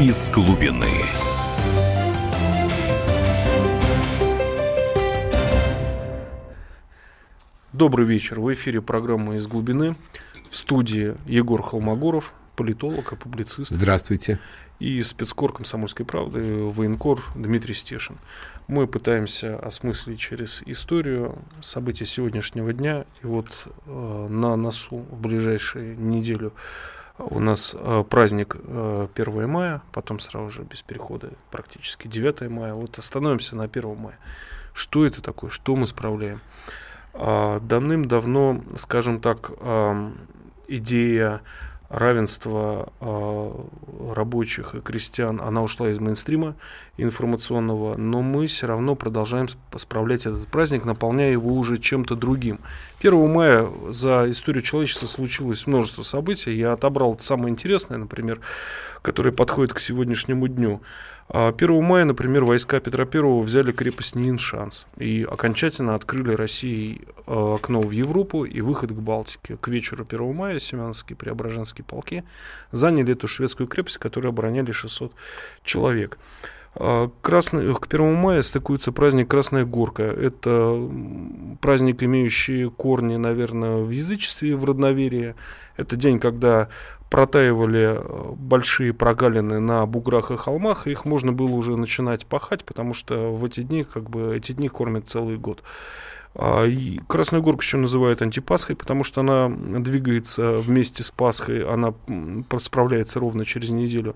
из глубины. Добрый вечер. В эфире программа «Из глубины». В студии Егор Холмогоров, политолог и публицист. Здравствуйте. И спецкор комсомольской правды, военкор Дмитрий Стешин. Мы пытаемся осмыслить через историю события сегодняшнего дня. И вот э, на носу в ближайшую неделю у нас э, праздник э, 1 мая, потом сразу же без перехода практически 9 мая. Вот остановимся на 1 мая. Что это такое? Что мы справляем? Э, давным-давно, скажем так, э, идея равенства э, рабочих и крестьян, она ушла из мейнстрима информационного, но мы все равно продолжаем справлять этот праздник, наполняя его уже чем-то другим. 1 мая за историю человечества случилось множество событий. Я отобрал самое интересное, например, которое подходит к сегодняшнему дню. 1 а, мая, например, войска Петра I взяли крепость Ниншанс и окончательно открыли России а, окно в Европу и выход к Балтике. К вечеру 1 мая Семеновские Преображенские полки заняли эту шведскую крепость, которую обороняли 600 человек. А, красный, к 1 мая стыкуется праздник Красная Горка. Это праздник, имеющий корни, наверное, в язычестве, в родноверии. Это день, когда протаивали э, большие прогалины на буграх и холмах, их можно было уже начинать пахать, потому что в эти дни, как бы, эти дни кормят целый год. А, и Красную Горку еще называют антипасхой, потому что она двигается вместе с Пасхой, она справляется ровно через неделю.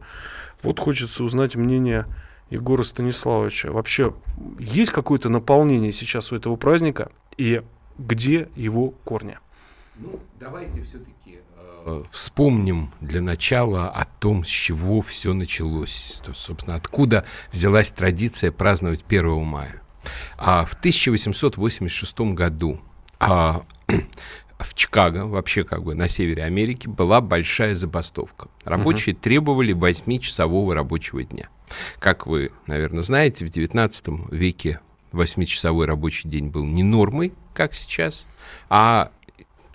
Вот хочется узнать мнение Егора Станиславовича. Вообще, есть какое-то наполнение сейчас у этого праздника, и где его корни? Ну, давайте все-таки э, вспомним для начала о том, с чего все началось. То, собственно, откуда взялась традиция праздновать 1 мая. А в 1886 году а, в Чикаго, вообще как бы на севере Америки, была большая забастовка. Рабочие uh-huh. требовали 8-часового рабочего дня. Как вы, наверное, знаете, в 19 веке 8-часовой рабочий день был не нормой, как сейчас, а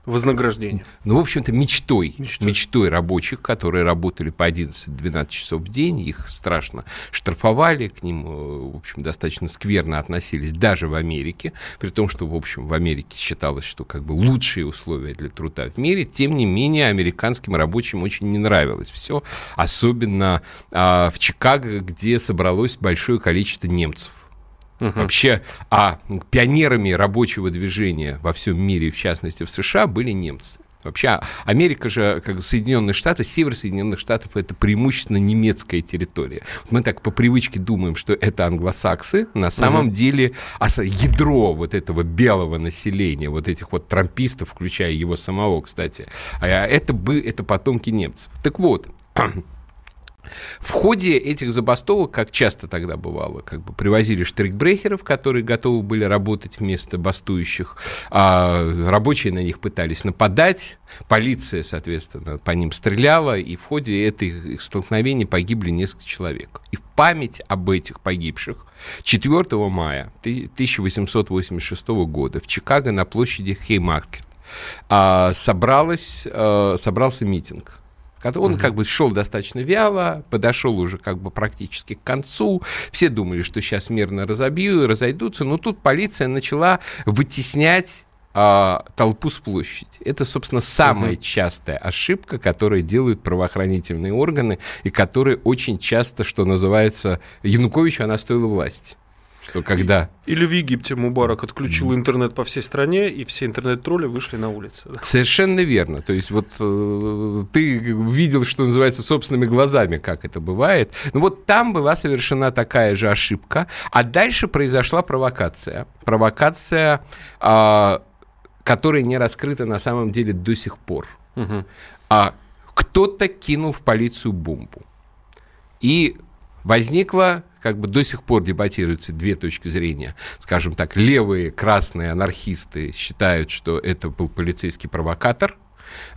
Вознаграждение. Ну, в общем-то, мечтой, мечтой. Мечтой рабочих, которые работали по 11-12 часов в день. Их страшно штрафовали, к ним, э, в общем, достаточно скверно относились даже в Америке. При том, что, в общем, в Америке считалось, что как бы лучшие условия для труда в мире. Тем не менее, американским рабочим очень не нравилось все. Особенно а, в Чикаго, где собралось большое количество немцев Угу. Вообще, а пионерами рабочего движения во всем мире, в частности в США, были немцы. Вообще, Америка же, как Соединенные Штаты, север Соединенных Штатов, это преимущественно немецкая территория. Мы так по привычке думаем, что это англосаксы. На самом угу. деле ядро вот этого белого населения, вот этих вот трампистов, включая его самого, кстати, а это, бы, это потомки немцев. Так вот, в ходе этих забастовок, как часто тогда бывало, как бы привозили штрикбрехеров, которые готовы были работать вместо бастующих, а рабочие на них пытались нападать, полиция, соответственно, по ним стреляла, и в ходе этих столкновений погибли несколько человек. И в память об этих погибших 4 мая 1886 года в Чикаго на площади Хеймаркет а, собралась, а, собрался митинг он угу. как бы шел достаточно вяло, подошел уже как бы практически к концу. Все думали, что сейчас мирно разобью, разойдутся, но тут полиция начала вытеснять а, толпу с площади. Это, собственно, самая угу. частая ошибка, которую делают правоохранительные органы и которые очень часто, что называется, Януковичу она стоила власти что когда... Или в Египте Мубарак отключил интернет по всей стране, и все интернет-тролли вышли на улицы. Совершенно верно. То есть вот э, ты видел, что называется, собственными глазами, как это бывает. Ну вот там была совершена такая же ошибка, а дальше произошла провокация. Провокация, э, которая не раскрыта на самом деле до сих пор. Угу. А кто-то кинул в полицию бомбу. И возникла как бы до сих пор дебатируются две точки зрения. Скажем так, левые красные анархисты считают, что это был полицейский провокатор,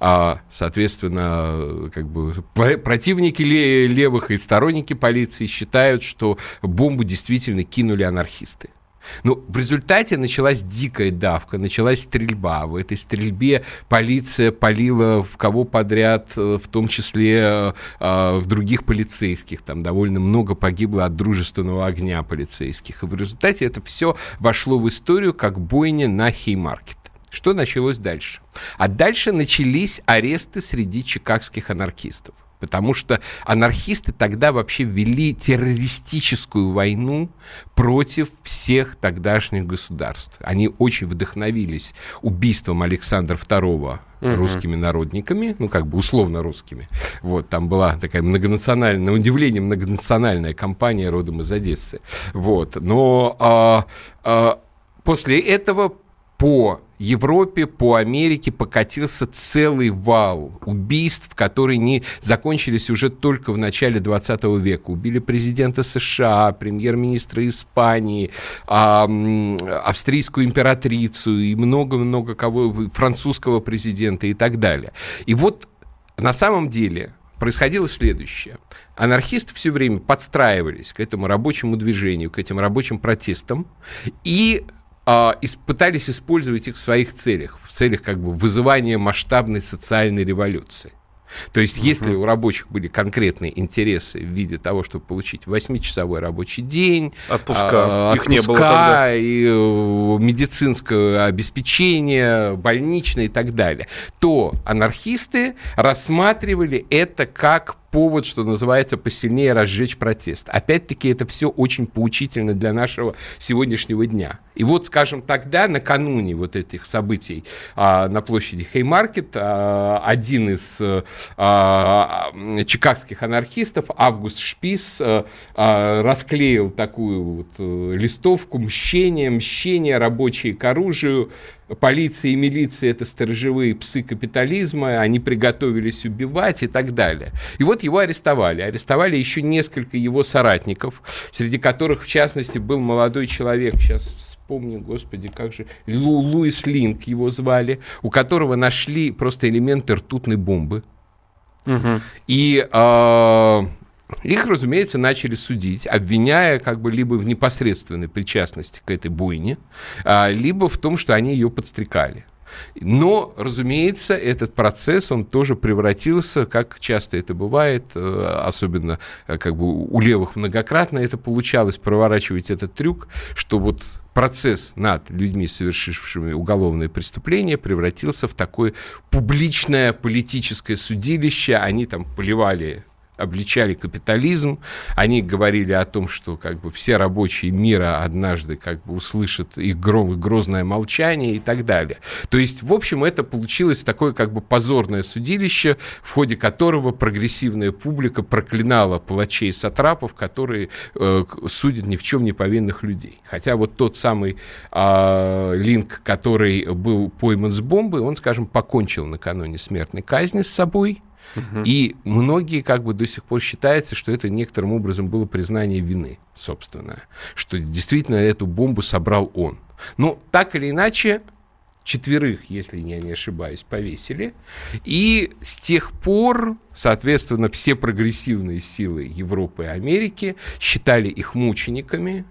а, соответственно, как бы противники левых и сторонники полиции считают, что бомбу действительно кинули анархисты. Ну, в результате началась дикая давка, началась стрельба. В этой стрельбе полиция полила в кого подряд, э, в том числе э, э, в других полицейских. Там довольно много погибло от дружественного огня полицейских. И в результате это все вошло в историю как бойня на Хеймаркет. Что началось дальше? А дальше начались аресты среди чикагских анархистов потому что анархисты тогда вообще вели террористическую войну против всех тогдашних государств. Они очень вдохновились убийством Александра II угу. русскими народниками, ну, как бы условно русскими. Вот, там была такая многонациональная, на удивление, многонациональная компания родом из Одессы. Вот, но а, а, после этого по Европе, по Америке покатился целый вал убийств, которые не закончились уже только в начале 20 века. Убили президента США, премьер-министра Испании, австрийскую императрицу и много-много кого, французского президента и так далее. И вот на самом деле происходило следующее. Анархисты все время подстраивались к этому рабочему движению, к этим рабочим протестам и а, пытались использовать их в своих целях, в целях как бы вызывания масштабной социальной революции. То есть, uh-huh. если у рабочих были конкретные интересы в виде того, чтобы получить 8-часовой рабочий день, отпуска, а, их отпуска не было тогда. и э, медицинское обеспечение, больничное и так далее, то анархисты рассматривали это как повод, что называется, посильнее разжечь протест. Опять-таки, это все очень поучительно для нашего сегодняшнего дня. И вот, скажем, тогда, накануне вот этих событий а, на площади Хеймаркет, а, один из а, чикагских анархистов, Август Шпис, а, а, расклеил такую вот а, листовку «Мщение, мщение, рабочие к оружию», полиция и милиция – это сторожевые псы капитализма, они приготовились убивать и так далее. И вот его арестовали. Арестовали еще несколько его соратников, среди которых, в частности, был молодой человек, сейчас вспомню, господи, как же, Лу, Луис Линк его звали, у которого нашли просто элементы ртутной бомбы. Угу. И э, их, разумеется, начали судить, обвиняя как бы либо в непосредственной причастности к этой бойне, а, либо в том, что они ее подстрекали. Но, разумеется, этот процесс, он тоже превратился, как часто это бывает, э, особенно э, как бы у левых многократно это получалось, проворачивать этот трюк, что вот процесс над людьми, совершившими уголовное преступление, превратился в такое публичное политическое судилище. Они там поливали обличали капитализм, они говорили о том, что как бы все рабочие мира однажды как бы услышат их гром, грозное молчание и так далее. То есть, в общем, это получилось такое как бы позорное судилище, в ходе которого прогрессивная публика проклинала палачей и сатрапов, которые э, судят ни в чем не повинных людей. Хотя вот тот самый э, Линк, который был пойман с бомбой, он, скажем, покончил накануне смертной казни с собой, и многие как бы до сих пор считается, что это некоторым образом было признание вины, собственно, что действительно эту бомбу собрал он. Но так или иначе, четверых, если я не ошибаюсь, повесили. И с тех пор, соответственно, все прогрессивные силы Европы и Америки считали их мучениками,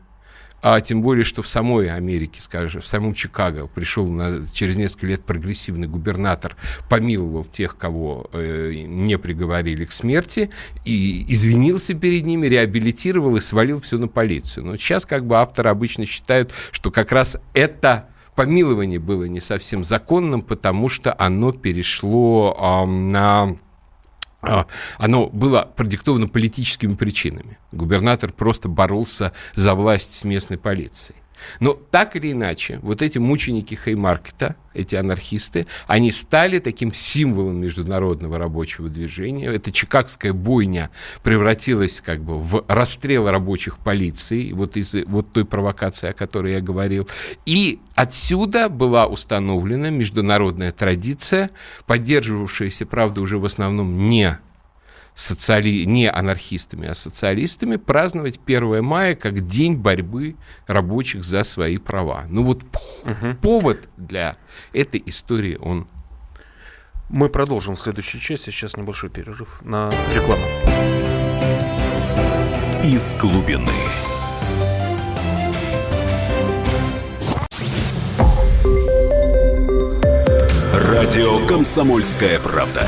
а тем более, что в самой Америке, скажем, в самом Чикаго пришел на, через несколько лет прогрессивный губернатор, помиловал тех, кого э, не приговорили к смерти, и извинился перед ними, реабилитировал и свалил все на полицию. Но сейчас как бы авторы обычно считают, что как раз это помилование было не совсем законным, потому что оно перешло э, на оно было продиктовано политическими причинами. Губернатор просто боролся за власть с местной полицией. Но так или иначе, вот эти мученики Хеймаркета, эти анархисты, они стали таким символом международного рабочего движения. Эта чикагская бойня превратилась как бы в расстрел рабочих полиции, вот из вот той провокации, о которой я говорил. И отсюда была установлена международная традиция, поддерживавшаяся, правда, уже в основном не социали... не анархистами, а социалистами, праздновать 1 мая как день борьбы рабочих за свои права. Ну вот угу. повод для этой истории он. Мы продолжим в следующей части. Сейчас небольшой перерыв на рекламу. Из глубины. Радио «Комсомольская правда».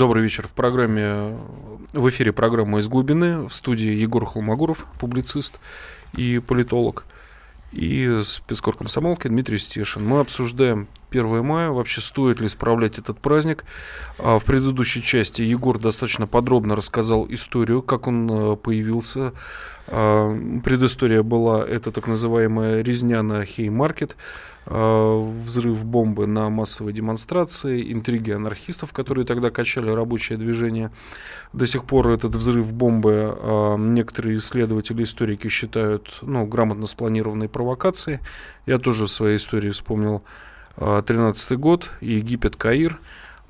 Добрый вечер. В программе, в эфире программа «Из глубины». В студии Егор Холмогоров, публицист и политолог. И спецкор комсомолки Дмитрий Стешин. Мы обсуждаем 1 мая. Вообще стоит ли справлять этот праздник? А, в предыдущей части Егор достаточно подробно рассказал историю, как он э, появился. А, предыстория была это так называемая резня на Хеймаркет, а, взрыв бомбы на массовой демонстрации, интриги анархистов, которые тогда качали рабочее движение. До сих пор этот взрыв бомбы некоторые исследователи, историки считают ну, грамотно спланированной провокацией. Я тоже в своей истории вспомнил 13 год, Египет, Каир,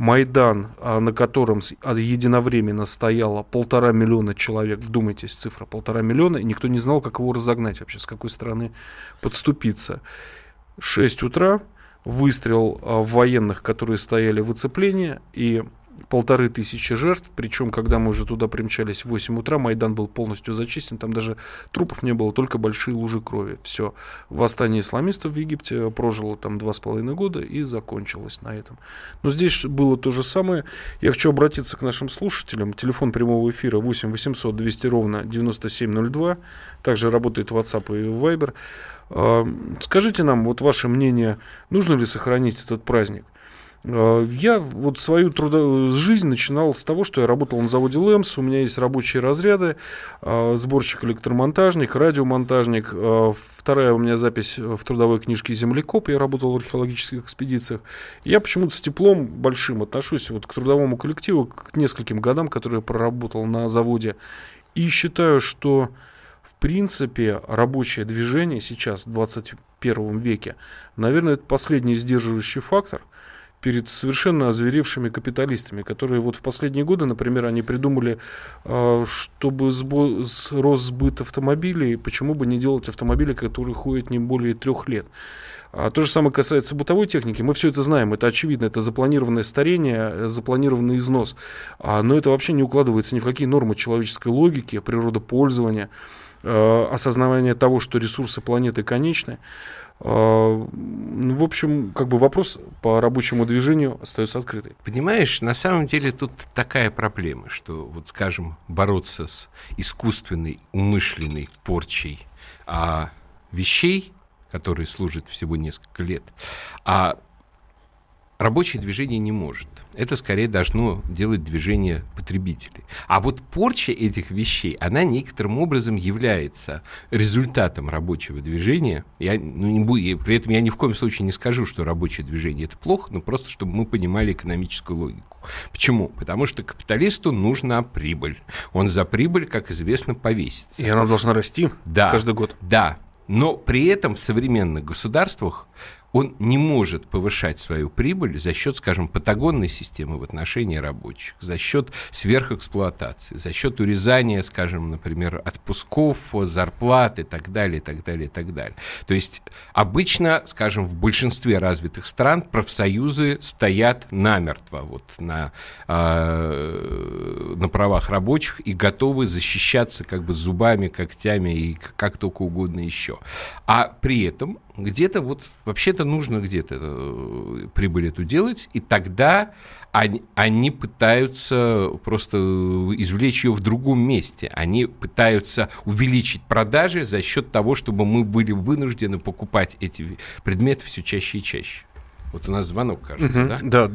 Майдан, а, на котором а, единовременно стояло полтора миллиона человек, вдумайтесь, цифра полтора миллиона, и никто не знал, как его разогнать вообще, с какой стороны подступиться. 6 утра, выстрел а, в военных, которые стояли в оцеплении, и полторы тысячи жертв, причем, когда мы уже туда примчались в 8 утра, Майдан был полностью зачистен, там даже трупов не было, только большие лужи крови. Все. Восстание исламистов в Египте прожило там два с половиной года и закончилось на этом. Но здесь было то же самое. Я хочу обратиться к нашим слушателям. Телефон прямого эфира 8 800 200 ровно 9702. Также работает WhatsApp и Viber. А, скажите нам, вот ваше мнение, нужно ли сохранить этот праздник? Э, я вот свою трудо... жизнь начинал с того, что я работал на заводе Лэмс, у меня есть рабочие разряды, э, сборщик электромонтажник, радиомонтажник, э, вторая у меня запись в трудовой книжке «Землекоп», я работал в археологических экспедициях. Я почему-то с теплом большим отношусь вот к трудовому коллективу, к нескольким годам, которые я проработал на заводе, и считаю, что в принципе, рабочее движение сейчас, в 21 веке, наверное, это последний сдерживающий фактор – перед совершенно озверевшими капиталистами, которые вот в последние годы, например, они придумали, а, чтобы с рост сбыт автомобилей, почему бы не делать автомобили, которые ходят не более трех лет. А то же самое касается бытовой техники. Мы все это знаем, это очевидно, это запланированное старение, запланированный износ. А, но это вообще не укладывается ни в какие нормы человеческой логики, природопользования, а, осознавания того, что ресурсы планеты конечны. А, ну, в общем, как бы вопрос по рабочему движению остается открытый. Понимаешь, на самом деле тут такая проблема, что, вот скажем, бороться с искусственной, умышленной порчей а, вещей, которые служат всего несколько лет, а рабочее движение не может. Это скорее должно делать движение потребителей. А вот порча этих вещей, она некоторым образом является результатом рабочего движения. Я, ну, не буду, при этом я ни в коем случае не скажу, что рабочее движение это плохо, но просто чтобы мы понимали экономическую логику. Почему? Потому что капиталисту нужна прибыль. Он за прибыль, как известно, повесится. И она должна расти да, каждый год. Да, но при этом в современных государствах он не может повышать свою прибыль за счет, скажем, патагонной системы в отношении рабочих, за счет сверхэксплуатации, за счет урезания, скажем, например, отпусков, зарплат и так далее, и так далее, и так далее. То есть обычно, скажем, в большинстве развитых стран профсоюзы стоят намертво вот, на, э, на правах рабочих и готовы защищаться как бы зубами, когтями и как только угодно еще. А при этом где-то вот вообще-то нужно где-то э, прибыль эту делать, и тогда они, они пытаются просто извлечь ее в другом месте. Они пытаются увеличить продажи за счет того, чтобы мы были вынуждены покупать эти предметы все чаще и чаще. Вот у нас звонок, кажется, угу, да? Да,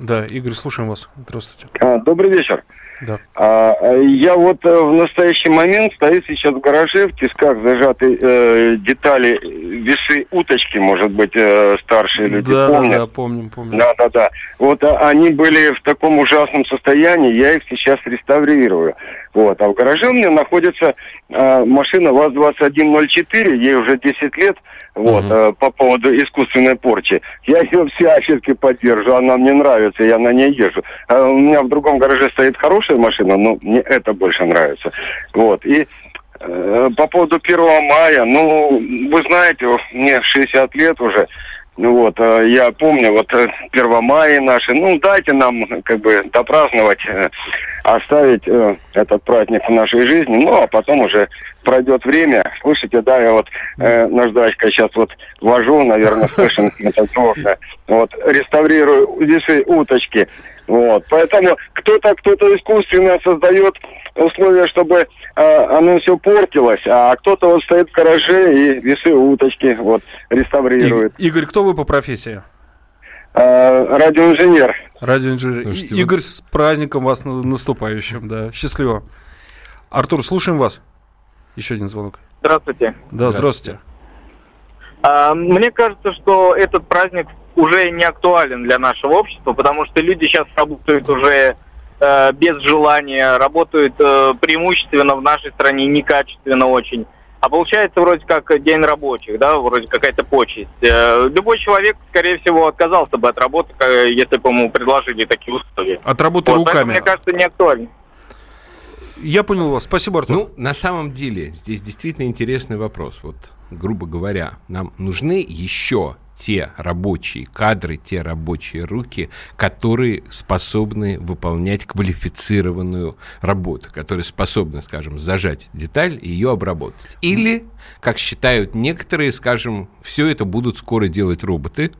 Да, Игорь, слушаем вас. Здравствуйте. А, добрый вечер. Да. А, я вот э, в настоящий момент стою сейчас в гараже, в тисках зажаты э, детали, весы уточки, может быть, э, старшие люди да, помнят. Да, да, помним, помним. Да, да, да. Вот а, они были в таком ужасном состоянии, я их сейчас реставрирую. Вот. А в гараже у меня находится э, машина ВАЗ-2104, ей уже 10 лет, вот, угу. э, по поводу искусственной порчи. Я ее всячески поддерживаю, она мне нравится, я на ней езжу. А у меня в другом гараже стоит хорошая машина, но мне это больше нравится. Вот. И э, по поводу 1 мая, ну, вы знаете, мне 60 лет уже, ну вот, э, я помню, вот 1 э, мая наши, ну дайте нам как бы допраздновать, э, оставить этот праздник в нашей жизни, ну а потом уже пройдет время. Слышите, да, я вот э, наждачка сейчас вот вожу, наверное, слышим, вот, реставрирую весы уточки. Вот, поэтому кто-то кто-то искусственно создает условия, чтобы э, оно все портилось, а кто-то вот стоит в гараже и весы уточки вот реставрирует. И, Игорь, кто вы по профессии? Э, радиоинженер. Радиоинженер. Слушайте, Игорь, вот... с праздником вас наступающим, да. Счастливо. Артур, слушаем вас. Еще один звонок. Здравствуйте. Да, здравствуйте. А, мне кажется, что этот праздник уже не актуален для нашего общества, потому что люди сейчас работают уже э, без желания, работают э, преимущественно в нашей стране некачественно очень. А получается вроде как день рабочих, да, вроде какая-то почесть. Э, любой человек, скорее всего, отказался бы от работы, если бы ему предложили такие условия. От работы вот, руками. мне кажется, не актуально. Я понял вас. Спасибо, Артур. Ну, на самом деле, здесь действительно интересный вопрос. Вот, грубо говоря, нам нужны еще те рабочие кадры, те рабочие руки, которые способны выполнять квалифицированную работу, которые способны, скажем, зажать деталь и ее обработать. Или, как считают некоторые, скажем, все это будут скоро делать роботы,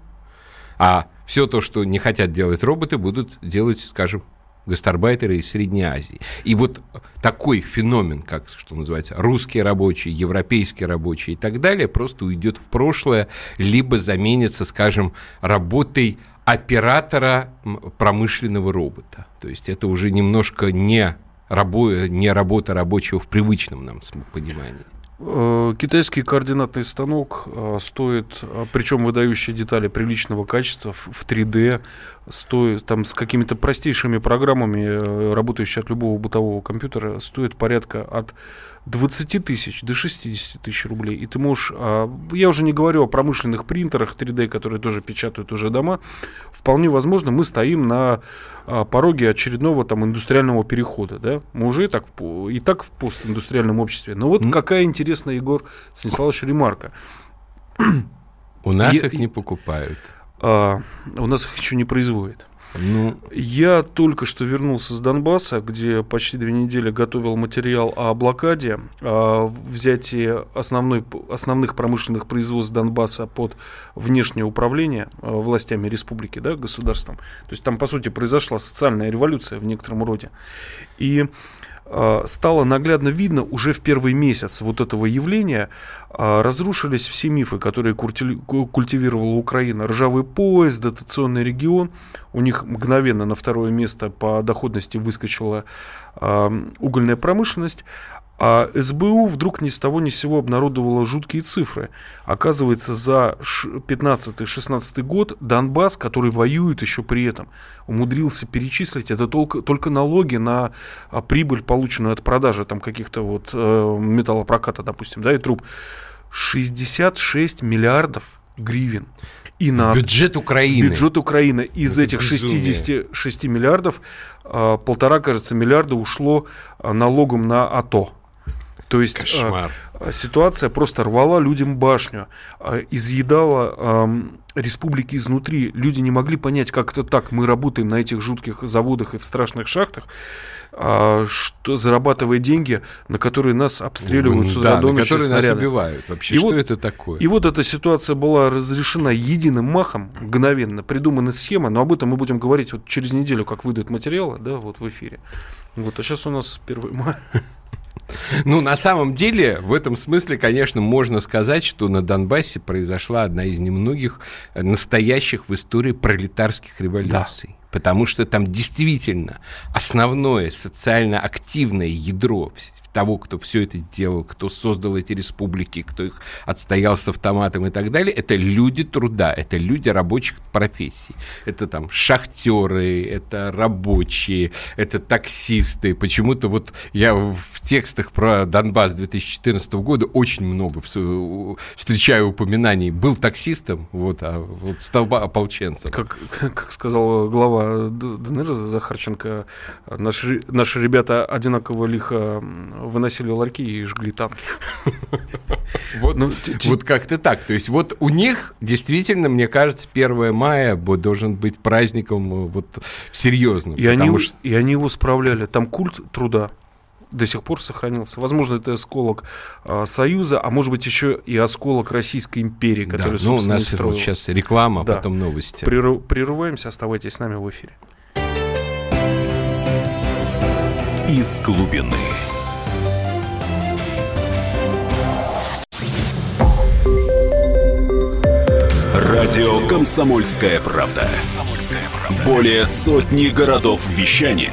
а все то, что не хотят делать роботы, будут делать, скажем, гастарбайтеры из Средней Азии. И вот такой феномен, как, что называется, русские рабочие, европейские рабочие и так далее, просто уйдет в прошлое, либо заменится, скажем, работой оператора промышленного робота. То есть это уже немножко не, рабо- не работа рабочего в привычном нам понимании. Э, китайский координатный станок э, стоит, э, причем выдающие детали приличного качества в 3D, стоит там с какими-то простейшими программами, работающие от любого бытового компьютера, стоит порядка от 20 тысяч до 60 тысяч рублей. И ты можешь, а, я уже не говорю о промышленных принтерах 3D, которые тоже печатают уже дома, вполне возможно, мы стоим на а, пороге очередного там индустриального перехода, да, мы уже и так, в, и так в постиндустриальном обществе. Но вот mm. какая интересная, Егор Станиславович, ремарка. У нас я, их не покупают. А, у нас их еще не производят. Ну... Я только что вернулся с Донбасса, где почти две недели готовил материал о блокаде, о взятии основной, основных промышленных производств Донбасса под внешнее управление э, властями республики, да, государством. То есть там, по сути, произошла социальная революция в некотором роде. И а, стало наглядно видно уже в первый месяц вот этого явления, а, разрушились все мифы, которые культивировала Украина. Ржавый поезд, дотационный регион, у них мгновенно на второе место по доходности выскочила а, угольная промышленность, а СБУ вдруг ни с того ни с сего обнародовала жуткие цифры. Оказывается, за 15-16 год Донбасс, который воюет еще при этом, умудрился перечислить это только, только налоги на а, прибыль, полученную от продажи там каких-то вот э, металлопроката, допустим, да, и труб. 66 миллиардов гривен. И на бюджет Украины. Бюджет Украины. Из это этих безумие. 66 миллиардов а, полтора, кажется, миллиарда ушло а, налогом на АТО. То есть Кошмар. А, ситуация просто рвала людям башню, а, изъедала республики изнутри. Люди не могли понять, как это так. Мы работаем на этих жутких заводах и в страшных шахтах, а, что зарабатывая деньги, на которые нас обстреливают сюда да, ночи которые снаряды. нас убивают. Вообще, и что вот, это такое? И вот эта ситуация была разрешена единым махом, мгновенно, придумана схема, но об этом мы будем говорить вот через неделю, как выйдут материалы, да, вот в эфире. Вот, а сейчас у нас 1 мая. Ну, на самом деле, в этом смысле, конечно, можно сказать, что на Донбассе произошла одна из немногих настоящих в истории пролетарских революций. Да. Потому что там действительно основное социально активное ядро того, кто все это делал, кто создал эти республики, кто их отстоял с автоматом и так далее, это люди труда, это люди рабочих профессий. Это там шахтеры, это рабочие, это таксисты. Почему-то вот я в текстах про Донбасс 2014 года очень много встречаю упоминаний. Был таксистом, вот, а вот стал ополченцем. Как, как сказал глава ДНР Захарченко, наши, наши ребята одинаково лихо выносили ларьки и жгли танки. Вот, ну, вот как-то так. То есть вот у них действительно, мне кажется, 1 мая должен быть праздником э, вот серьезным. И, они, что... и они его справляли. Там культ труда до сих пор сохранился. Возможно, это осколок э, Союза, а может быть еще и осколок Российской империи, который, да, ну, у нас вот сейчас реклама, а да. потом новости. Прерыв, прерываемся, оставайтесь с нами в эфире. Из глубины. Радио «Комсомольская правда». Более сотни городов вещания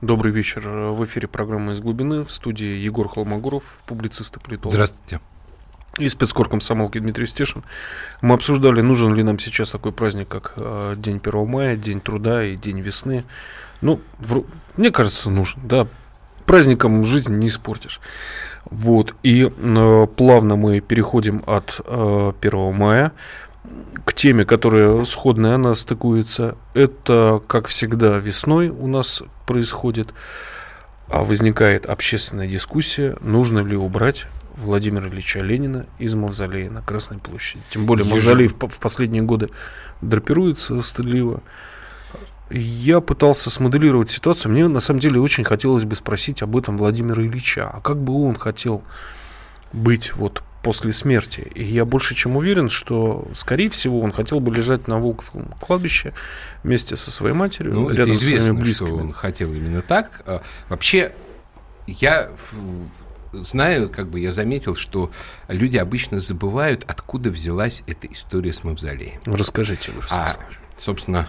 Добрый вечер. В эфире программы «Из глубины». В студии Егор Холмогоров, публицист и политолог. Здравствуйте. И спецкор комсомолки Дмитрий Стешин. Мы обсуждали, нужен ли нам сейчас такой праздник, как э, День 1 мая, День труда и День весны. Ну, в, мне кажется, нужен. Да, праздником жизнь не испортишь. Вот, и э, плавно мы переходим от э, 1 мая к теме, которая сходная, она стыкуется. Это, как всегда, весной у нас происходит, а возникает общественная дискуссия, нужно ли убрать Владимира Ильича Ленина из мавзолея на Красной площади. Тем более мавзолей в, в последние годы драпируется стыдливо я пытался смоделировать ситуацию. Мне на самом деле очень хотелось бы спросить об этом Владимира Ильича. А как бы он хотел быть вот после смерти? И я больше чем уверен, что, скорее всего, он хотел бы лежать на Волковском кладбище вместе со своей матерью, ну, рядом это известно, с своими близкими. Что он хотел именно так. А, вообще, я знаю, как бы я заметил, что люди обычно забывают, откуда взялась эта история с мавзолеем. Расскажите, вы, а, собственно,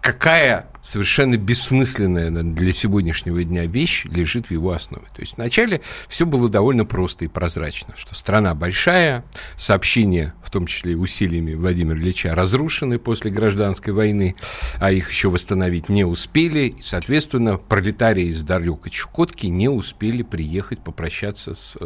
какая совершенно бессмысленная для сегодняшнего дня вещь лежит в его основе. То есть вначале все было довольно просто и прозрачно, что страна большая, сообщения, в том числе усилиями Владимира Ильича, разрушены после гражданской войны, а их еще восстановить не успели, и, соответственно, пролетарии из далекой Чукотки не успели приехать попрощаться с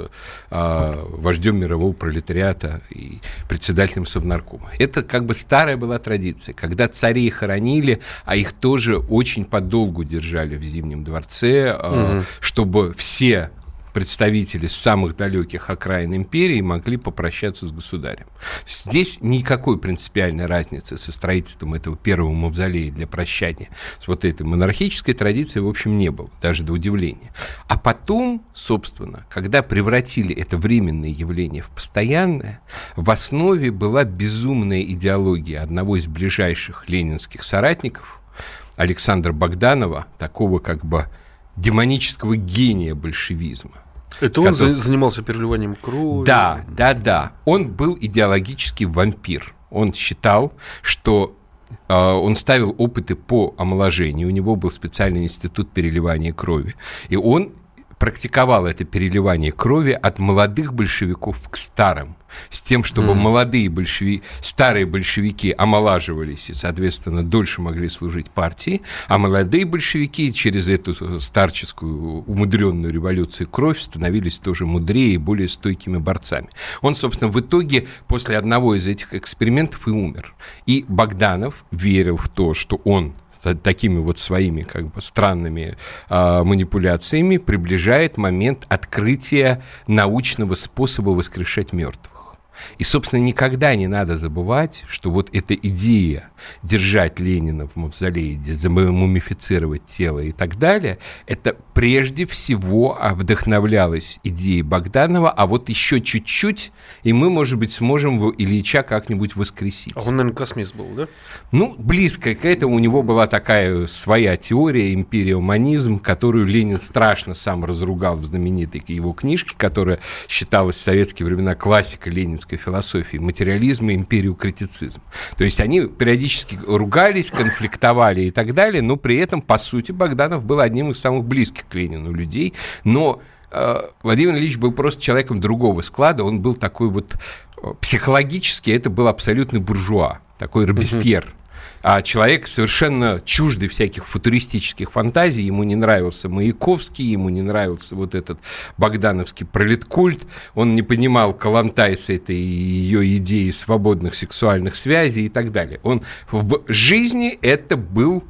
а, вождем мирового пролетариата и председателем Совнаркома. Это как бы старая была традиция, когда царей хоронили, а их тоже тоже очень подолгу держали в Зимнем дворце, угу. чтобы все представители самых далеких окраин империи могли попрощаться с государем. Здесь никакой принципиальной разницы со строительством этого первого мавзолея для прощания с вот этой монархической традицией, в общем, не было, даже до удивления. А потом, собственно, когда превратили это временное явление в постоянное, в основе была безумная идеология одного из ближайших ленинских соратников – Александра Богданова, такого как бы демонического гения большевизма. Это он который... занимался переливанием крови? Да, да, да. Он был идеологический вампир. Он считал, что э, он ставил опыты по омоложению. У него был специальный институт переливания крови. И он практиковал это переливание крови от молодых большевиков к старым, с тем, чтобы mm. молодые большевики, старые большевики омолаживались и, соответственно, дольше могли служить партии, а молодые большевики через эту старческую умудренную революцию кровь становились тоже мудрее и более стойкими борцами. Он, собственно, в итоге после одного из этих экспериментов и умер. И Богданов верил в то, что он такими вот своими как бы странными э, манипуляциями приближает момент открытия научного способа воскрешать мертвых. И, собственно, никогда не надо забывать, что вот эта идея держать Ленина в мавзолее, мумифицировать тело и так далее, это прежде всего вдохновлялась идеей Богданова, а вот еще чуть-чуть, и мы, может быть, сможем Ильича как-нибудь воскресить. А он, наверное, космист был, да? Ну, близко к этому у него была такая своя теория, империоманизм, которую Ленин страшно сам разругал в знаменитой его книжке, которая считалась в советские времена классикой ленинской философии, материализм и империокритицизм. То есть они периодически ругались, конфликтовали и так далее, но при этом, по сути, Богданов был одним из самых близких к Ленину людей, но э, Владимир Ильич был просто человеком другого склада, он был такой вот э, психологически, это был абсолютный буржуа, такой Робеспьер. Uh-huh а человек совершенно чуждый всяких футуристических фантазий, ему не нравился Маяковский, ему не нравился вот этот богдановский пролеткульт, он не понимал Калантай с этой ее идеей свободных сексуальных связей и так далее. Он в жизни это был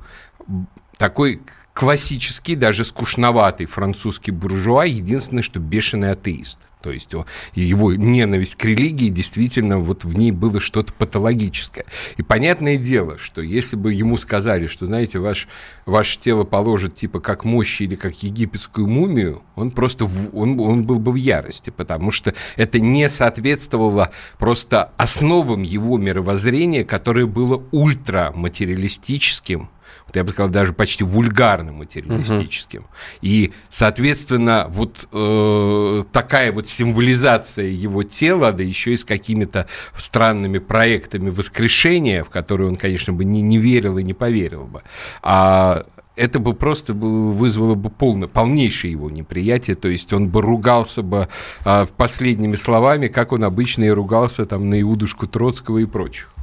такой классический, даже скучноватый французский буржуа, единственное, что бешеный атеист. То есть его ненависть к религии действительно вот в ней было что-то патологическое. И понятное дело, что если бы ему сказали, что, знаете, ваш, ваше тело положит типа как мощи или как египетскую мумию, он просто в, он, он был бы в ярости, потому что это не соответствовало просто основам его мировоззрения, которое было ультраматериалистическим, я бы сказал, даже почти вульгарным материалистическим. Угу. И, соответственно, вот э, такая вот символизация его тела, да еще и с какими-то странными проектами воскрешения, в которые он, конечно, бы не, не верил и не поверил бы. А это бы просто вызвало бы полное, полнейшее его неприятие, то есть он бы ругался бы а, последними словами, как он обычно и ругался там на Иудушку Троцкого и прочих.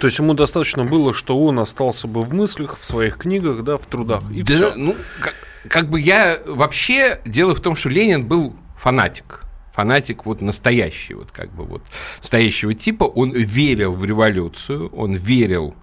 То есть ему достаточно было, что он остался бы в мыслях, в своих книгах, да, в трудах, и да, все. Ну, как, как бы я вообще... Дело в том, что Ленин был фанатик фанатик вот настоящий, вот как бы вот настоящего типа, он верил в революцию, он верил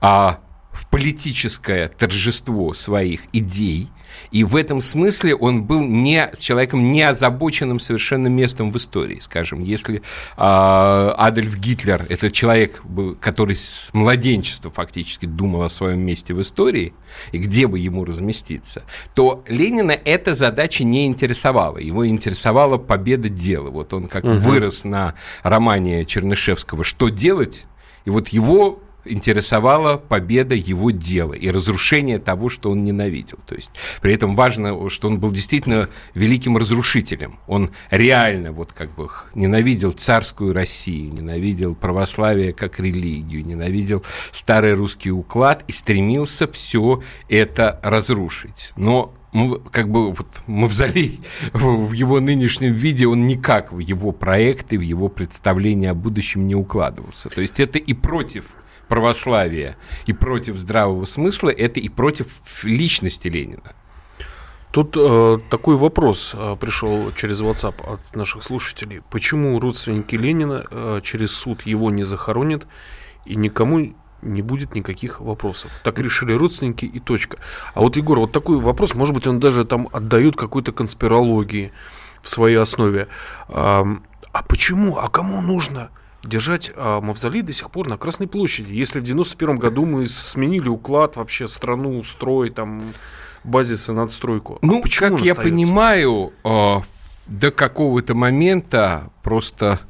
а, в политическое торжество своих идей, и в этом смысле он был не, человеком не озабоченным совершенно местом в истории. Скажем, если э, Адольф Гитлер – это человек, который с младенчества фактически думал о своем месте в истории и где бы ему разместиться, то Ленина эта задача не интересовала. Его интересовала победа дела. Вот он как угу. вырос на романе Чернышевского «Что делать?», и вот его интересовала победа его дела и разрушение того, что он ненавидел. То есть при этом важно, что он был действительно великим разрушителем. Он реально вот как бы ненавидел царскую Россию, ненавидел православие как религию, ненавидел старый русский уклад и стремился все это разрушить. Но как бы вот мавзолей в его нынешнем виде, он никак в его проекты, в его представление о будущем не укладывался. То есть это и против православия и против здравого смысла, это и против личности Ленина. Тут э, такой вопрос э, пришел через WhatsApp от наших слушателей. Почему родственники Ленина э, через суд его не захоронят и никому не будет никаких вопросов? Так решили родственники и точка. А вот, Егор, вот такой вопрос, может быть, он даже там отдает какой-то конспирологии в своей основе. А, а почему? А кому нужно? Держать а, мавзолей до сих пор на Красной площади. Если в 91 году мы сменили уклад, вообще страну, строй, там, базисы, надстройку. А ну, почему как я понимаю, э, до какого-то момента просто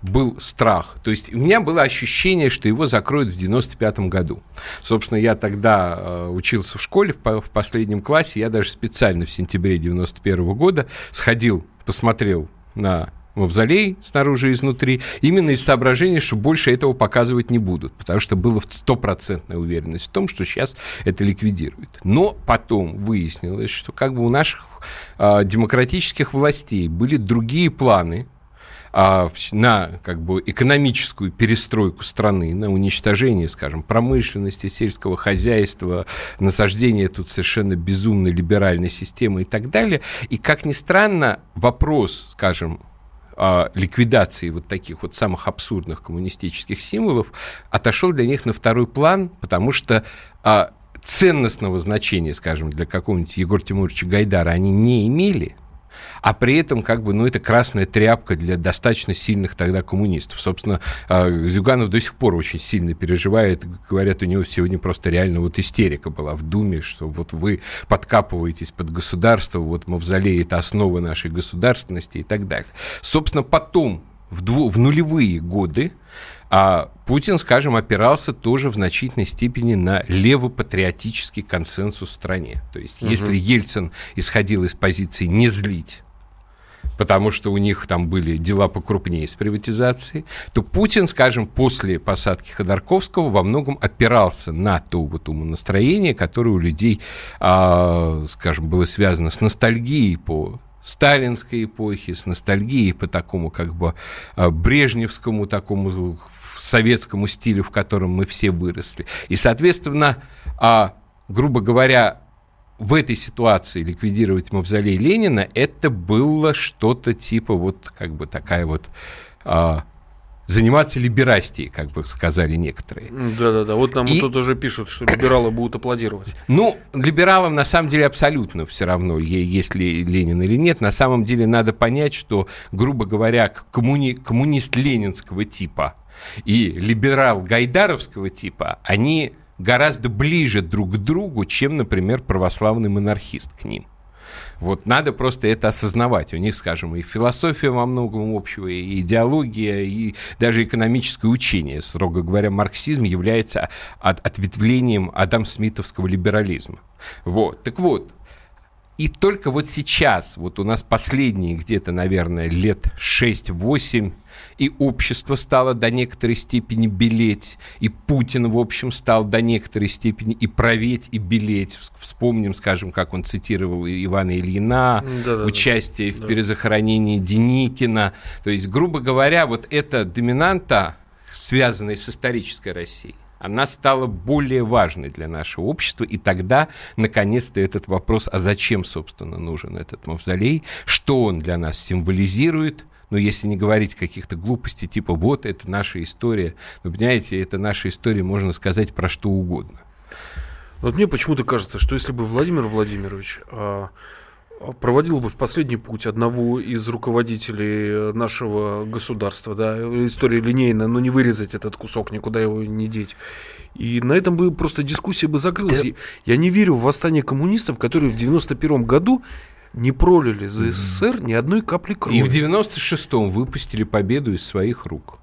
был страх. То есть у меня было ощущение, что его закроют в 95 году. Собственно, я тогда э, учился в школе в, в последнем классе. Я даже специально в сентябре 91 года сходил, посмотрел на мавзолей снаружи и изнутри, именно из соображения, что больше этого показывать не будут, потому что была стопроцентная уверенность в том, что сейчас это ликвидируют. Но потом выяснилось, что как бы у наших э, демократических властей были другие планы, а, на как бы, экономическую перестройку страны, на уничтожение, скажем, промышленности, сельского хозяйства, насаждение тут совершенно безумной либеральной системы и так далее. И, как ни странно, вопрос, скажем, ликвидации вот таких вот самых абсурдных коммунистических символов отошел для них на второй план, потому что э, ценностного значения, скажем, для какого-нибудь Егора Тимуровича Гайдара они не имели. А при этом как бы, ну, это красная тряпка для достаточно сильных тогда коммунистов. Собственно, а, Зюганов до сих пор очень сильно переживает, говорят, у него сегодня просто реально вот истерика была в Думе, что вот вы подкапываетесь под государство, вот мавзолей — это основа нашей государственности и так далее. Собственно, потом, в, дву, в нулевые годы, а Путин, скажем, опирался тоже в значительной степени на левопатриотический консенсус в стране. То есть, угу. если Ельцин исходил из позиции не злить потому что у них там были дела покрупнее с приватизацией, то Путин, скажем, после посадки Ходорковского во многом опирался на то вот умонастроение, которое у людей, а, скажем, было связано с ностальгией по сталинской эпохи, с ностальгией по такому как бы а, брежневскому такому советскому стилю, в котором мы все выросли. И, соответственно, а, грубо говоря, в этой ситуации ликвидировать мавзолей Ленина, это было что-то типа вот как бы такая вот а, заниматься либерастией, как бы сказали некоторые. Да-да-да, вот нам и... тут уже пишут, что либералы будут аплодировать. Ну, либералам на самом деле абсолютно все равно, есть ли Ленин или нет. На самом деле надо понять, что, грубо говоря, коммуни... коммунист ленинского типа и либерал гайдаровского типа, они гораздо ближе друг к другу, чем, например, православный монархист к ним. Вот надо просто это осознавать. У них, скажем, и философия во многом общего, и идеология, и даже экономическое учение. Строго говоря, марксизм является от, ответвлением Адам Смитовского либерализма. Вот. Так вот, и только вот сейчас, вот у нас последние где-то, наверное, лет 6-8, и общество стало до некоторой степени белеть, и Путин, в общем, стал до некоторой степени и проветь, и белеть. Вспомним, скажем, как он цитировал Ивана Ильина, да, да, участие да. в перезахоронении Деникина. То есть, грубо говоря, вот эта доминанта, связанная с исторической Россией, она стала более важной для нашего общества, и тогда, наконец-то, этот вопрос, а зачем, собственно, нужен этот мавзолей, что он для нас символизирует, ну, если не говорить каких-то глупостей, типа, вот, это наша история, ну, понимаете, это наша история, можно сказать, про что угодно. Вот мне почему-то кажется, что если бы Владимир Владимирович а, проводил бы в последний путь одного из руководителей нашего государства, да, история линейная, но не вырезать этот кусок, никуда его не деть. И на этом бы просто дискуссия бы закрылась. Да. Я не верю в восстание коммунистов, которые в 91 году не пролили за СССР ни одной капли крови. И в 96-м выпустили победу из своих рук.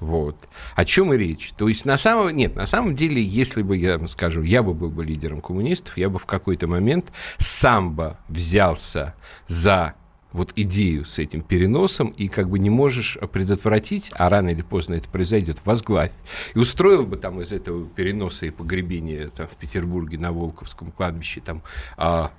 Вот. О чем и речь? То есть на самом нет, на самом деле, если бы я, скажем, я бы был бы лидером коммунистов, я бы в какой-то момент сам бы взялся за вот идею с этим переносом, и как бы не можешь предотвратить, а рано или поздно это произойдет, возглавь. И устроил бы там из этого переноса и погребения там, в Петербурге на Волковском кладбище там а,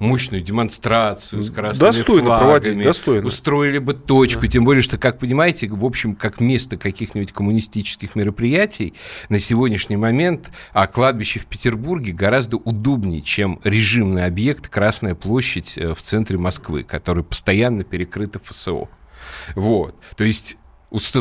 мощную демонстрацию с красными достойно флагами, проводить, достойно. устроили бы точку, да. тем более, что, как понимаете, в общем, как место каких-нибудь коммунистических мероприятий на сегодняшний момент а кладбище в Петербурге гораздо удобнее, чем режимный объект Красная площадь э, в центре Москвы, который постоянно перекрыта ФСО. Вот. То есть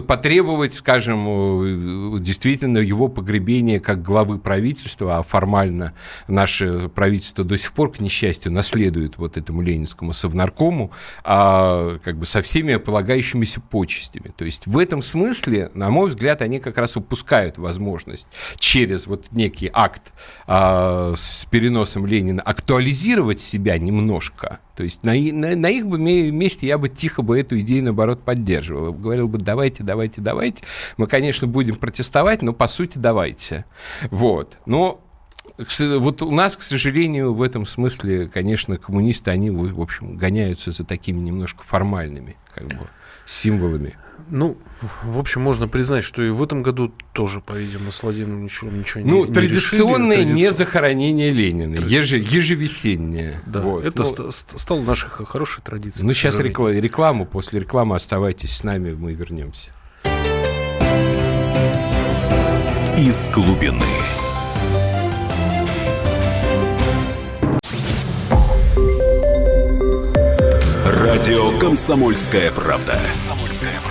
потребовать, скажем, действительно его погребения как главы правительства, а формально наше правительство до сих пор, к несчастью, наследует вот этому ленинскому совнаркому, а, как бы со всеми полагающимися почестями. То есть в этом смысле, на мой взгляд, они как раз упускают возможность через вот некий акт а, с переносом Ленина актуализировать себя немножко, то есть на, на, на их бы месте я бы тихо бы эту идею, наоборот, поддерживал. Говорил бы, давайте, давайте, давайте. Мы, конечно, будем протестовать, но по сути давайте. Вот. Но вот у нас, к сожалению, в этом смысле, конечно, коммунисты, они, в общем, гоняются за такими немножко формальными как бы, символами. Ну, в общем, можно признать, что и в этом году тоже, по-видимому, с Владимиром ничего, ничего ну, не, традиционное не, не захоронение Ленина, Тради... еже, ежевесеннее. Да, вот. это ну, ст- стало нашей хорошей традицией. Ну, сейчас рекла- рекламу, после рекламы оставайтесь с нами, мы вернемся. Из глубины. Радио «Комсомольская правда».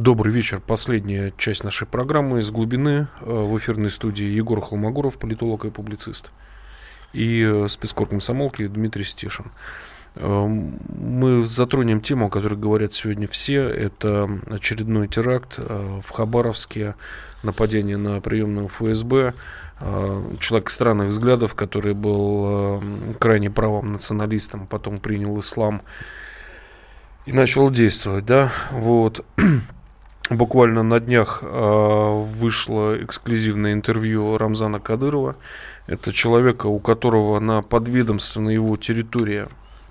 Добрый вечер. Последняя часть нашей программы из глубины. Э, в эфирной студии Егор Холмогоров, политолог и публицист. И э, спецкор комсомолки Дмитрий Стешин. Э, мы затронем тему, о которой говорят сегодня все. Это очередной теракт в Хабаровске, нападение на приемную ФСБ. Человек странных взглядов, который был крайне правым националистом, потом принял ислам и начал действовать, да, вот. Буквально на днях э, вышло эксклюзивное интервью Рамзана Кадырова. Это человека, у которого на подведомственной его территории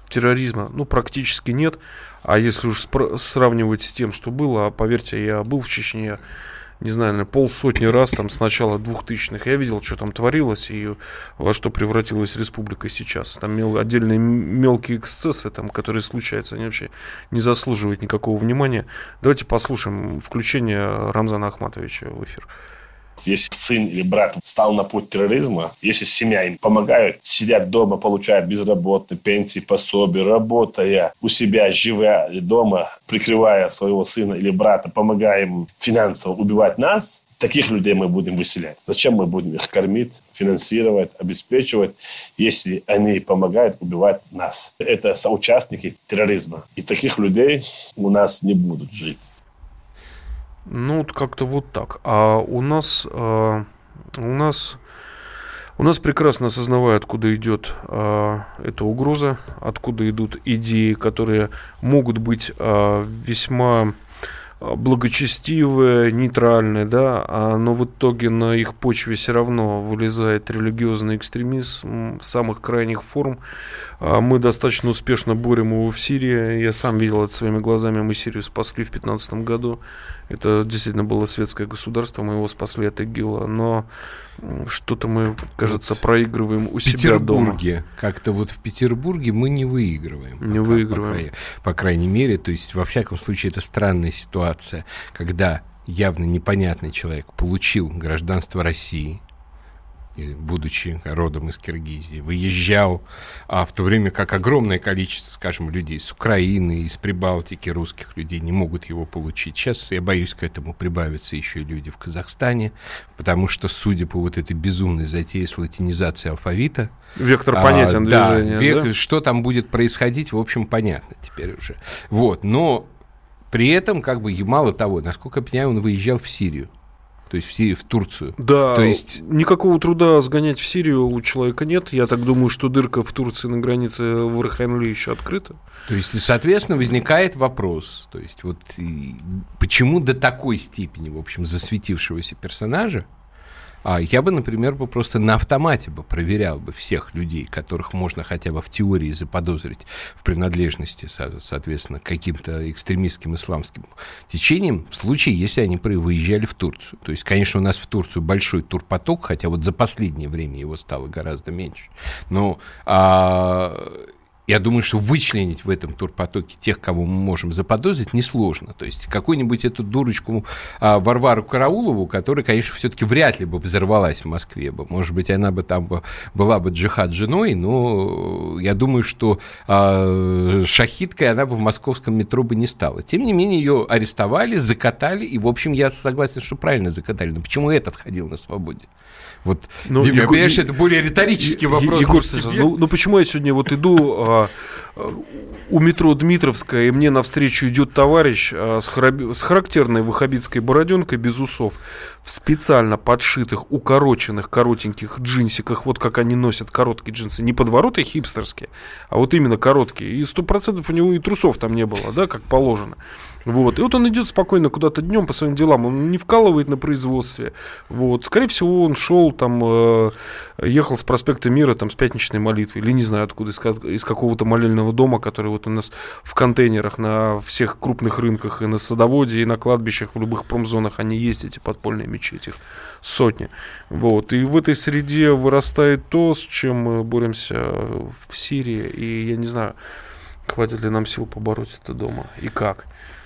терроризма ну, практически нет. А если уж сравнивать с тем, что было, а поверьте, я был в Чечне, не знаю, наверное, полсотни раз там с начала двухтысячных. Я видел, что там творилось и во что превратилась республика сейчас. Там мел, отдельные мелкие эксцессы, там, которые случаются, они вообще не заслуживают никакого внимания. Давайте послушаем включение Рамзана Ахматовича в эфир. Если сын или брат стал на путь терроризма, если семья им помогает, сидят дома, получают безработные, пенсии, пособия, работая у себя, живя дома, прикрывая своего сына или брата, помогая им финансово убивать нас, таких людей мы будем выселять. Зачем мы будем их кормить, финансировать, обеспечивать, если они помогают убивать нас? Это соучастники терроризма. И таких людей у нас не будут жить. Ну, как-то вот так. А у нас, э, у нас, у нас прекрасно осознавая, откуда идет э, эта угроза, откуда идут идеи, которые могут быть э, весьма благочестивые, нейтральные, да, а, но в итоге на их почве все равно вылезает религиозный экстремизм самых крайних форм. А мы достаточно успешно борем его в Сирии. Я сам видел это своими глазами. Мы Сирию спасли в 2015 году. Это действительно было светское государство. Мы его спасли от ИГИЛа. Но что-то мы, кажется, вот проигрываем у себя дома. В Петербурге. Как-то вот в Петербурге мы не выигрываем. Не пока, выигрываем. По, крайней, по крайней мере. То есть, во всяком случае, это странная ситуация, когда явно непонятный человек получил гражданство России, будучи родом из Киргизии, выезжал, а в то время как огромное количество, скажем, людей с Украины, из Прибалтики, русских людей не могут его получить. Сейчас, я боюсь, к этому прибавятся еще и люди в Казахстане, потому что, судя по вот этой безумной затее с латинизацией алфавита... Вектор а, понятен а, движения, да, век, да? Что там будет происходить, в общем, понятно теперь уже. Вот, но при этом, как бы, мало того, насколько я понимаю, он выезжал в Сирию то есть в, Сирию, в Турцию. Да, то есть... никакого труда сгонять в Сирию у человека нет. Я так думаю, что дырка в Турции на границе в Ирхайнле еще открыта. То есть, соответственно, возникает вопрос, то есть вот почему до такой степени, в общем, засветившегося персонажа а я бы, например, бы просто на автомате бы проверял бы всех людей, которых можно хотя бы в теории заподозрить в принадлежности, соответственно, к каким-то экстремистским исламским течениям, в случае, если они выезжали в Турцию. То есть, конечно, у нас в Турцию большой турпоток, хотя вот за последнее время его стало гораздо меньше. Но а, я думаю, что вычленить в этом турпотоке тех, кого мы можем заподозрить, несложно. То есть какую-нибудь эту дурочку а, Варвару Караулову, которая, конечно, все-таки вряд ли бы взорвалась в Москве бы. Может быть, она бы там бы, была бы джихад женой, но я думаю, что а, шахиткой она бы в московском метро бы не стала. Тем не менее, ее арестовали, закатали, и, в общем, я согласен, что правильно закатали. Но почему этот ходил на свободе? Вот, ну, Дима, Егор, понимаешь, это более риторический вопрос. Егор, ну, ну почему я сегодня вот иду а, у метро Дмитровская, и мне навстречу идет товарищ с, храби, с характерной вахабитской бороденкой без усов, в специально подшитых, укороченных, коротеньких джинсиках, вот как они носят короткие джинсы, не подвороты хипстерские, а вот именно короткие. И сто процентов у него и трусов там не было, да, как положено. Вот. И вот он идет спокойно куда-то днем по своим делам, он не вкалывает на производстве. Вот. Скорее всего, он шел там, э, ехал с проспекта Мира там, с пятничной молитвы, или не знаю откуда, из, из какого какого-то молельного дома, который вот у нас в контейнерах на всех крупных рынках и на садоводе, и на кладбищах, в любых промзонах, они есть, эти подпольные мечети, сотни. Вот. И в этой среде вырастает то, с чем мы боремся в Сирии, и я не знаю, хватит ли нам сил побороть это дома, и как.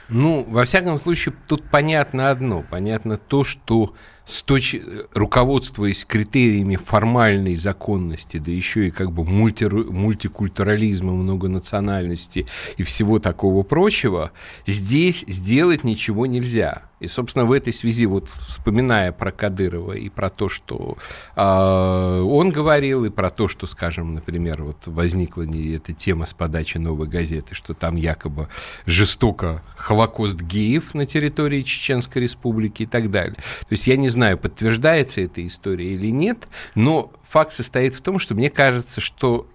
Ну, во всяком случае, тут понятно одно. Понятно то, что с точ... руководствуясь критериями формальной законности, да еще и как бы мульти... мультикультурализма, многонациональности и всего такого прочего, здесь сделать ничего нельзя. И, собственно, в этой связи, вот вспоминая про Кадырова и про то, что э, он говорил, и про то, что, скажем, например, вот возникла не эта тема с подачи новой газеты, что там якобы жестоко Холокост геев на территории Чеченской Республики и так далее. То есть я не знаю, подтверждается эта история или нет, но факт состоит в том, что мне кажется, что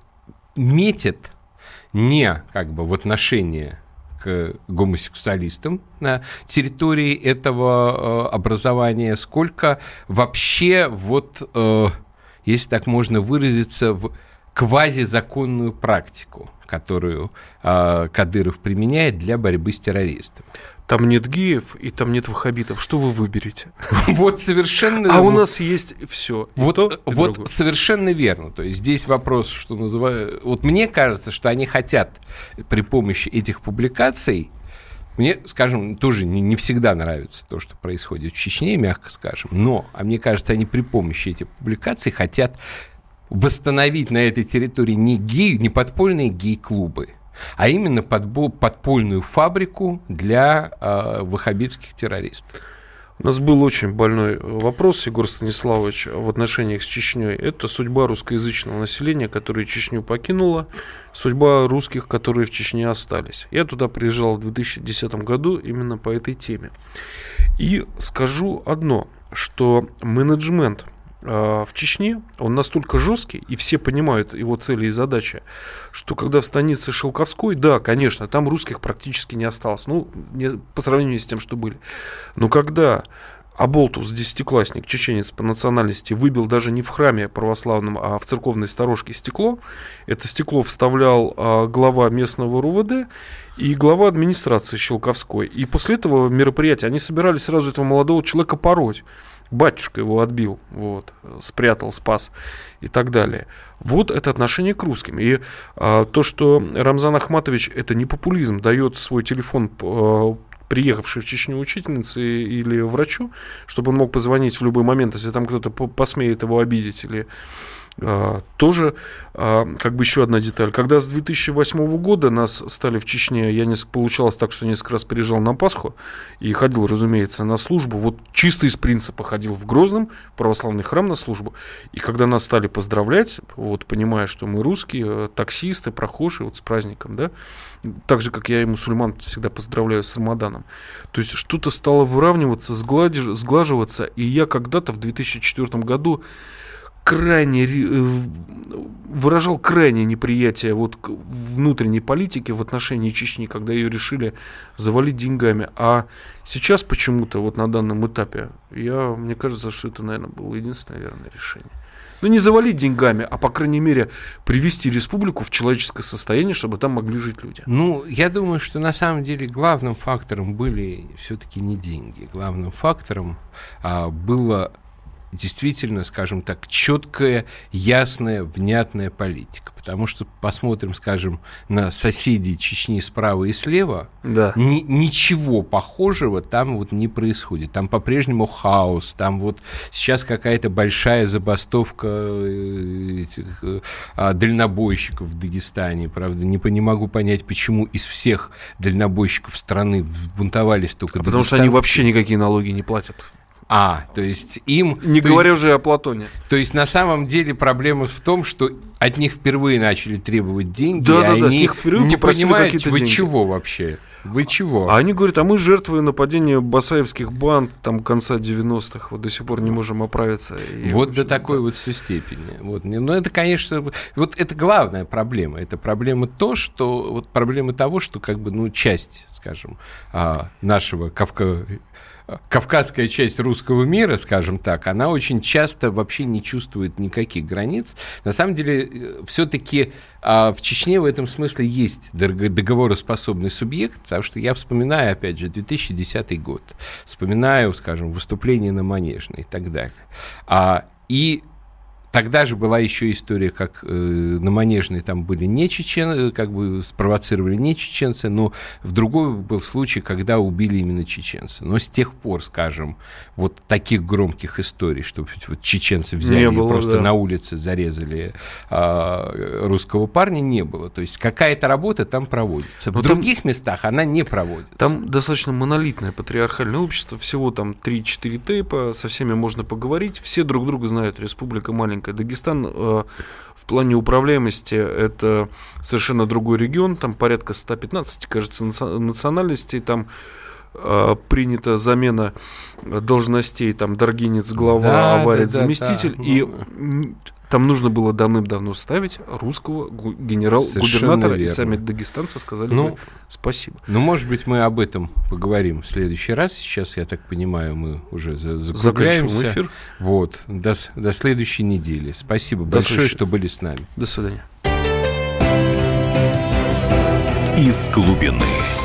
метит не как бы в отношении к гомосексуалистам на территории этого э, образования, сколько вообще вот, э, если так можно выразиться, в квазизаконную практику, которую э, Кадыров применяет для борьбы с террористами. Там нет геев и там нет ваххабитов. Что вы выберете? Вот совершенно... А у нас есть все. Вот, вот совершенно верно. То есть здесь вопрос, что называю... Вот мне кажется, что они хотят при помощи этих публикаций мне, скажем, тоже не, не всегда нравится то, что происходит в Чечне, мягко скажем, но, а мне кажется, они при помощи этих публикаций хотят восстановить на этой территории не гей, не подпольные гей-клубы, а именно подпольную фабрику для э, ваххабитских террористов. У нас был очень больной вопрос, Егор Станиславович, в отношениях с Чечней. Это судьба русскоязычного населения, которое Чечню покинуло, судьба русских, которые в Чечне остались. Я туда приезжал в 2010 году именно по этой теме. И скажу одно, что менеджмент – в Чечне, он настолько жесткий, и все понимают его цели и задачи, что когда в станице Шелковской, да, конечно, там русских практически не осталось, ну, не, по сравнению с тем, что были. Но когда Аболтус, десятиклассник, чеченец по национальности, выбил даже не в храме православном, а в церковной сторожке стекло. Это стекло вставлял а, глава местного РУВД и глава администрации Щелковской. И после этого мероприятия они собирались сразу этого молодого человека пороть батюшка его отбил, вот, спрятал, спас и так далее. Вот это отношение к русским. И а, то, что Рамзан Ахматович, это не популизм, дает свой телефон а, приехавшей в Чечню учительнице или врачу, чтобы он мог позвонить в любой момент, если там кто-то посмеет его обидеть или тоже а, как бы еще одна деталь. Когда с 2008 года нас стали в Чечне, я не получалось так, что несколько раз приезжал на Пасху и ходил, разумеется, на службу. Вот чисто из принципа ходил в Грозном, православный храм на службу. И когда нас стали поздравлять, вот понимая, что мы русские, э, таксисты, прохожие, вот с праздником, да, так же, как я и мусульман всегда поздравляю с Рамаданом. То есть что-то стало выравниваться, сглаживаться. И я когда-то в 2004 году крайне э, выражал крайнее неприятие вот внутренней политики в отношении Чечни, когда ее решили завалить деньгами. А сейчас почему-то вот на данном этапе, я, мне кажется, что это, наверное, было единственное верное решение. Ну, не завалить деньгами, а, по крайней мере, привести республику в человеческое состояние, чтобы там могли жить люди. Ну, я думаю, что на самом деле главным фактором были все-таки не деньги. Главным фактором а, было действительно, скажем так, четкая, ясная, внятная политика. Потому что посмотрим, скажем, на соседей Чечни справа и слева, да. ни, ничего похожего там вот не происходит. Там по-прежнему хаос, там вот сейчас какая-то большая забастовка э, этих а, дальнобойщиков в Дагестане, правда, не, не могу понять, почему из всех дальнобойщиков страны бунтовались только а Потому что они вообще никакие налоги не платят. А, то есть им... Не говоря уже о Платоне. То есть на самом деле проблема в том, что от них впервые начали требовать деньги, да, да, да, они не понимают, вы деньги. чего вообще? Вы чего? А они говорят, а мы жертвы нападения басаевских банд там конца 90-х, вот до сих пор не можем оправиться. И, вот общем, до такой да. вот все степени. Вот. Но ну, это, конечно, вот это главная проблема. Это проблема то, что, вот проблема того, что как бы, ну, часть, скажем, а, нашего Кавка кавказская часть русского мира, скажем так, она очень часто вообще не чувствует никаких границ. На самом деле, э, все-таки а, в Чечне в этом смысле есть договороспособный субъект, потому что я вспоминаю, опять же, 2010 год, вспоминаю, скажем, выступление на Манежной и так далее. А, и Тогда же была еще история, как э, на Манежной там были не чеченцы, как бы спровоцировали не чеченцы, но в другой был случай, когда убили именно чеченцы. Но с тех пор, скажем, вот таких громких историй, что вот чеченцы взяли не было, просто да. на улице зарезали э, русского парня, не было. То есть какая-то работа там проводится. В других там, местах она не проводится. Там достаточно монолитное патриархальное общество, всего там 3-4 тейпа, со всеми можно поговорить, все друг друга знают, республика маленькая маленькая. Дагестан э, в плане управляемости это совершенно другой регион, там порядка 115, кажется, национальностей, там э, принята замена должностей, там Даргинец глава, да, Аварец да, заместитель, да, и ну... Там нужно было давным-давно ставить русского генерал-губернатора, и сами дагестанцы сказали ну, бы спасибо. Ну, может быть, мы об этом поговорим в следующий раз. Сейчас, я так понимаю, мы уже за закругляемся. эфир. Вот. До, до следующей недели. Спасибо до большое, следующей. что были с нами. До свидания. Из глубины.